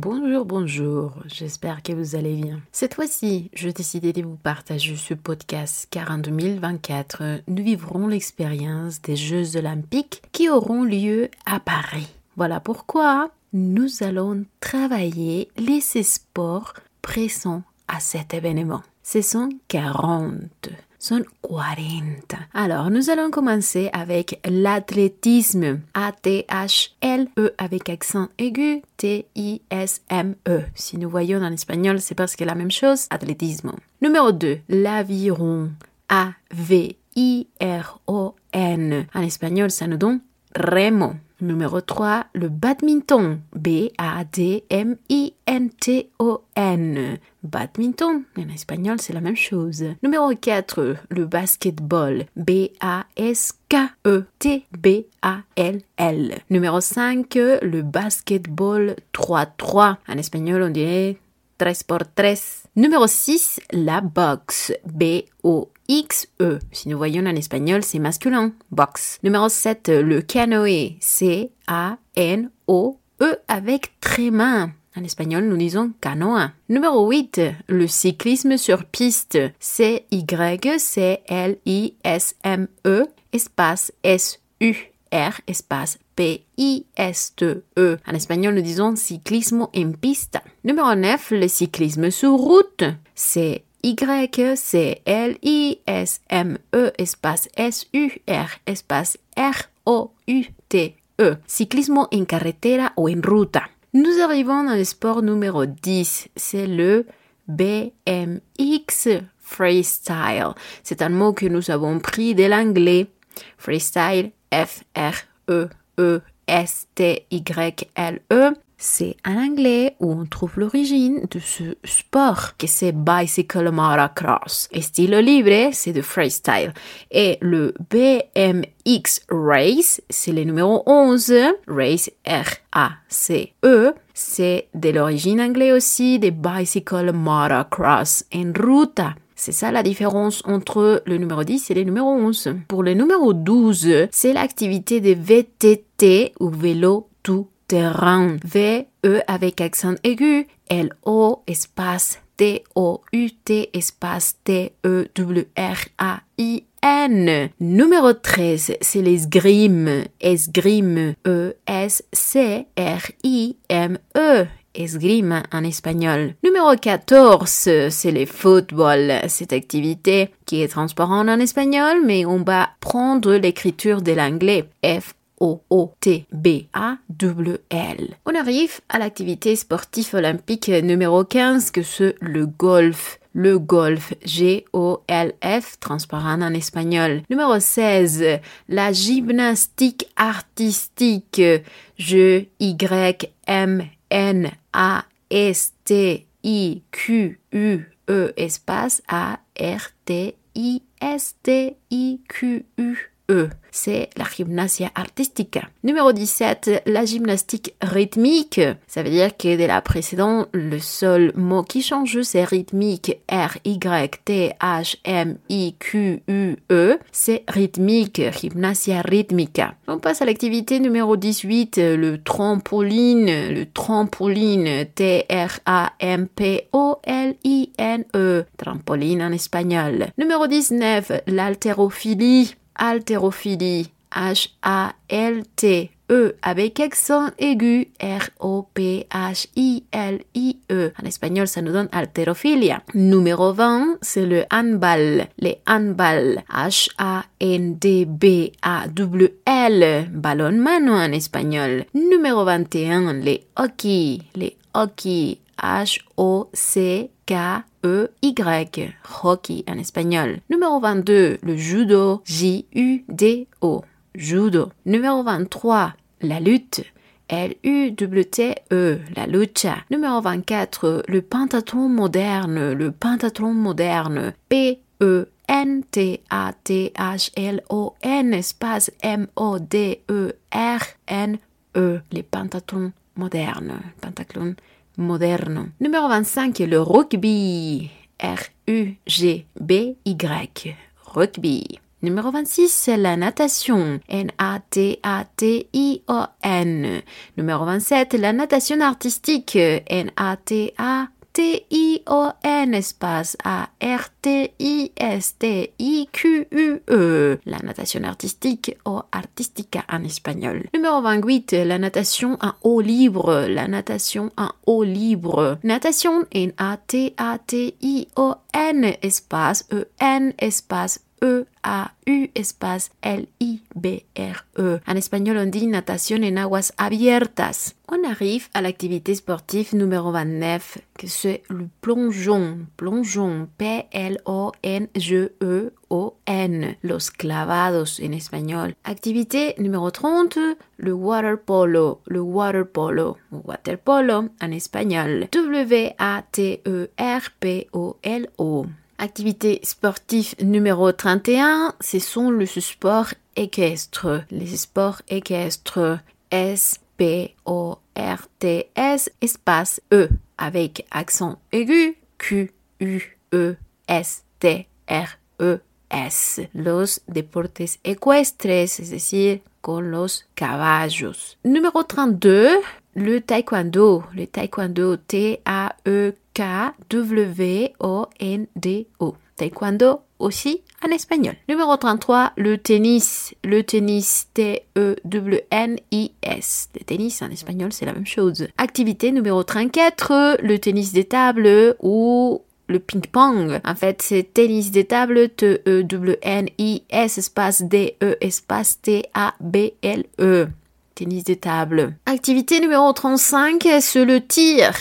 Bonjour, bonjour, j'espère que vous allez bien. Cette fois-ci, je décidé de vous partager ce podcast car en 2024, nous vivrons l'expérience des Jeux olympiques qui auront lieu à Paris. Voilà pourquoi nous allons travailler les sports présents à cet événement. Ce sont 40 sont 40. Alors, nous allons commencer avec l'athlétisme. A-T-H-L-E avec accent aigu. T-I-S-M-E. Si nous voyons en espagnol, c'est parce que la même chose. Athlétisme. Numéro 2. L'aviron. A-V-I-R-O-N. En espagnol, ça nous donne remo. Numéro 3, le badminton. B-A-D-M-I-N-T-O-N. Badminton. En espagnol, c'est la même chose. Numéro 4, le basketball. B-A-S-K-E-T-B-A-L-L. Numéro 5, le basketball 3-3. En espagnol, on dirait 3 por 3. Numéro 6, la boxe. B-O-X-E. Si nous voyons en espagnol, c'est masculin. Box. Numéro 7, le canoë. C-A-N-O-E avec tréma. En espagnol, nous disons canoë. Numéro 8, le cyclisme sur piste. C-Y-C-L-I-S-M-E espace S-U. R espace P-I-S-T-E. En espagnol, nous disons cyclisme en piste. Numéro 9, le cyclisme sur route. C'est Y-C-L-I-S-M-E espace S-U-R espace R-O-U-T-E. Cyclisme en carretera ou en ruta. Nous arrivons dans le sport numéro 10. C'est le BMX freestyle. C'est un mot que nous avons pris de l'anglais. Freestyle, F-R-E-E-S-T-Y-L-E. C'est en anglais où on trouve l'origine de ce sport que c'est bicycle motocross. Et style libre, c'est de freestyle. Et le BMX race, c'est le numéro 11. Race, R-A-C-E. C'est de l'origine anglais aussi de bicycle motocross en route. C'est ça la différence entre le numéro 10 et le numéro 11. Pour le numéro 12, c'est l'activité de VTT ou vélo tout terrain. V-E avec accent aigu. L-O espace T-O-U-T espace T-E-W-R-A-I-N. Numéro 13, c'est l'esgrime. Esgrime. E-S-C-R-I-M-E esgrima en espagnol. Numéro 14, c'est le football. Cette activité qui est transparente en espagnol, mais on va prendre l'écriture de l'anglais. F O-O-T-B-A-W-L. On arrive à l'activité sportive olympique numéro 15 que c'est le golf. Le golf, G-O-L-F, transparent en espagnol. Numéro 16, la gymnastique artistique, G-Y-M-N-A-S-T-I-Q-U-E, espace A-R-T-I-S-T-I-Q-U-E c'est la gymnasia artistique. Numéro 17, la gymnastique rythmique. Ça veut dire que de la précédente, le seul mot qui change, c'est rythmique. R-Y-T-H-M-I-Q-U-E. C'est rythmique, gymnasia rythmique. On passe à l'activité numéro 18, le trampoline. Le trampoline, T-R-A-M-P-O-L-I-N-E. Trampoline en espagnol. Numéro 19, l'haltérophilie haltérophilie, H-A-L-T, E avec accent aigu R-O-P-H-I-L-I-E. En espagnol, ça nous donne haltérophilia. Numéro 20, c'est le handball. Le handball. H-A-N-D-B-A-W-L. Ballon mano en espagnol. Numéro 21, les hockey. Les hockey. H-O-C-K-E-Y. Hockey en espagnol. Numéro 22, le judo. J-U-D-O. Judo. Numéro 23, la lutte. L-U-W-T-E, la lucha. Numéro 24, le pentathlon moderne, le pentathlon moderne. P-E-N-T-A-T-H-L-O-N, espace M-O-D-E-R-N-E, les pentathlons modernes, pentathlon moderno. Numéro 25, le rugby. R-U-G-B-Y. Rugby. Numéro 26, c'est la natation. N-A-T-A-T-I-O-N. Numéro 27, la natation artistique. N-A-T-A. T-I-O-N espace A-R-T-I-S-T-I-Q-U-E. La natation artistique o artística en espagnol. Numéro 28, la natation en eau libre. La natation en eau libre. Natation N-A-T-A-T-I-O-N espace E-N espace E-A-U espace L-I-B-R-E. En espagnol, on dit natation en aguas abiertas. On arrive à l'activité sportive numéro 29, que c'est le plongeon. Plongeon, P-L-O-N-G-E-O-N. Los clavados en espagnol. Activité numéro 30, le water polo. Le water polo. Water polo en espagnol. W-A-T-E-R-P-O-L-O. Activité sportive numéro 31, ce sont les sports équestres. Les sports équestres S-P-O-R-T-S espace E avec accent aigu Q-U-E-S-T-R-E-S. Los deportes ecuestres, es decir, con los caballos. Numéro 32, le taekwondo. Le taekwondo, T-A-E-K K-W-O-N-D-O. Taekwondo aussi en espagnol. Numéro 33, le tennis. Le tennis, T-E-W-N-I-S. Le tennis en espagnol, c'est la même chose. Activité numéro 34, le tennis des tables ou le ping-pong. En fait, c'est tennis des tables, T-E-W-N-I-S, espace D-E, espace T-A-B-L-E. Tennis des tables. Activité numéro 35, c'est le tir.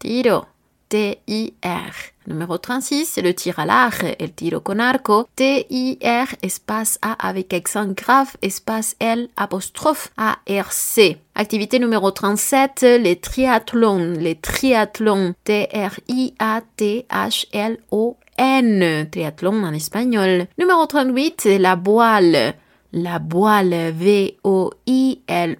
Tiro. T-I-R. Numéro 36, c'est le tir à l'arc, el tiro con arco. T-I-R, espace A avec accent grave, espace L, apostrophe A-R-C. Activité numéro 37, les triathlons. Les triathlons. T-R-I-A-T-H-L-O-N. Triathlon en espagnol. Numéro 38, la voile. La voile, V-O-I-L-E.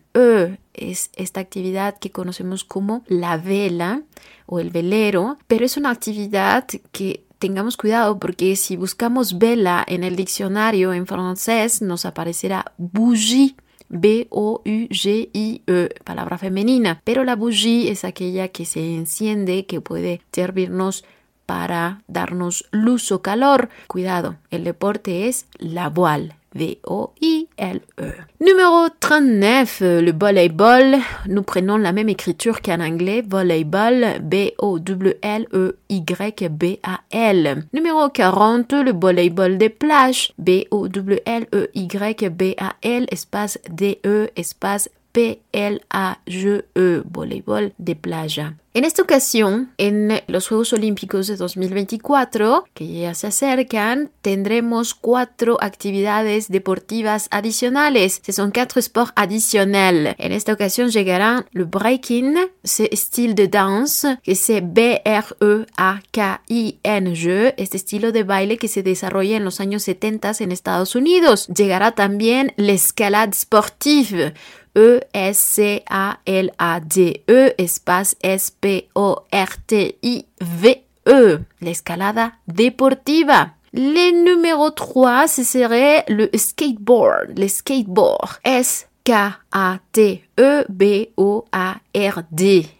Es esta actividad que conocemos como la vela o el velero, pero es una actividad que tengamos cuidado porque si buscamos vela en el diccionario en francés nos aparecerá bougie. B-O-U-G-I-E, palabra femenina. Pero la bougie es aquella que se enciende, que puede servirnos para darnos luz o calor. Cuidado, el deporte es la voile. V-O-I-L-E. Numéro 39, le volleyball. Nous prenons la même écriture qu'en anglais. Volleyball, B-O-W-L-E-Y-B-A-L. Numéro 40, le volleyball des plages. B-O-W-L-E-Y-B-A-L, espace D-E, espace P-L-A-G-E, voleibol de playa. En esta ocasión, en los Juegos Olímpicos de 2024, que ya se acercan, tendremos cuatro actividades deportivas adicionales. Ce sont quatre sports additionnels. En esta ocasión llegará le breaking, ce style de danse, que c'est B-R-E-A-K-I-N-G, este estilo de baile que se desarrolla en los años 70 en Estados Unidos. Llegará también l'escalade sportive, E-S-C-A-L-A-D-E, espace S-P-O-R-T-I-V-E, l'escalada deportiva. Le numéro 3, ce serait le skateboard, le skateboard. S-K-A-T-E-B-O-A-R-D.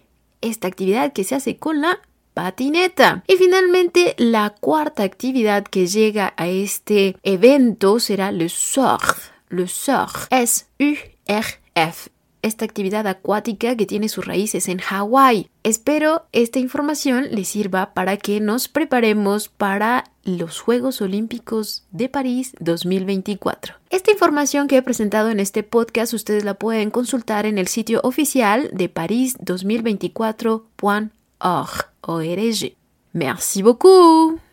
Esta actividad que se hace con la patineta. Y finalmente, la cuarta actividad que llega a este evento será le surf. Le surf. S-U-R F. Esta actividad acuática que tiene sus raíces en Hawái. Espero esta información les sirva para que nos preparemos para los Juegos Olímpicos de París 2024. Esta información que he presentado en este podcast ustedes la pueden consultar en el sitio oficial de París 2024.org. Merci beaucoup.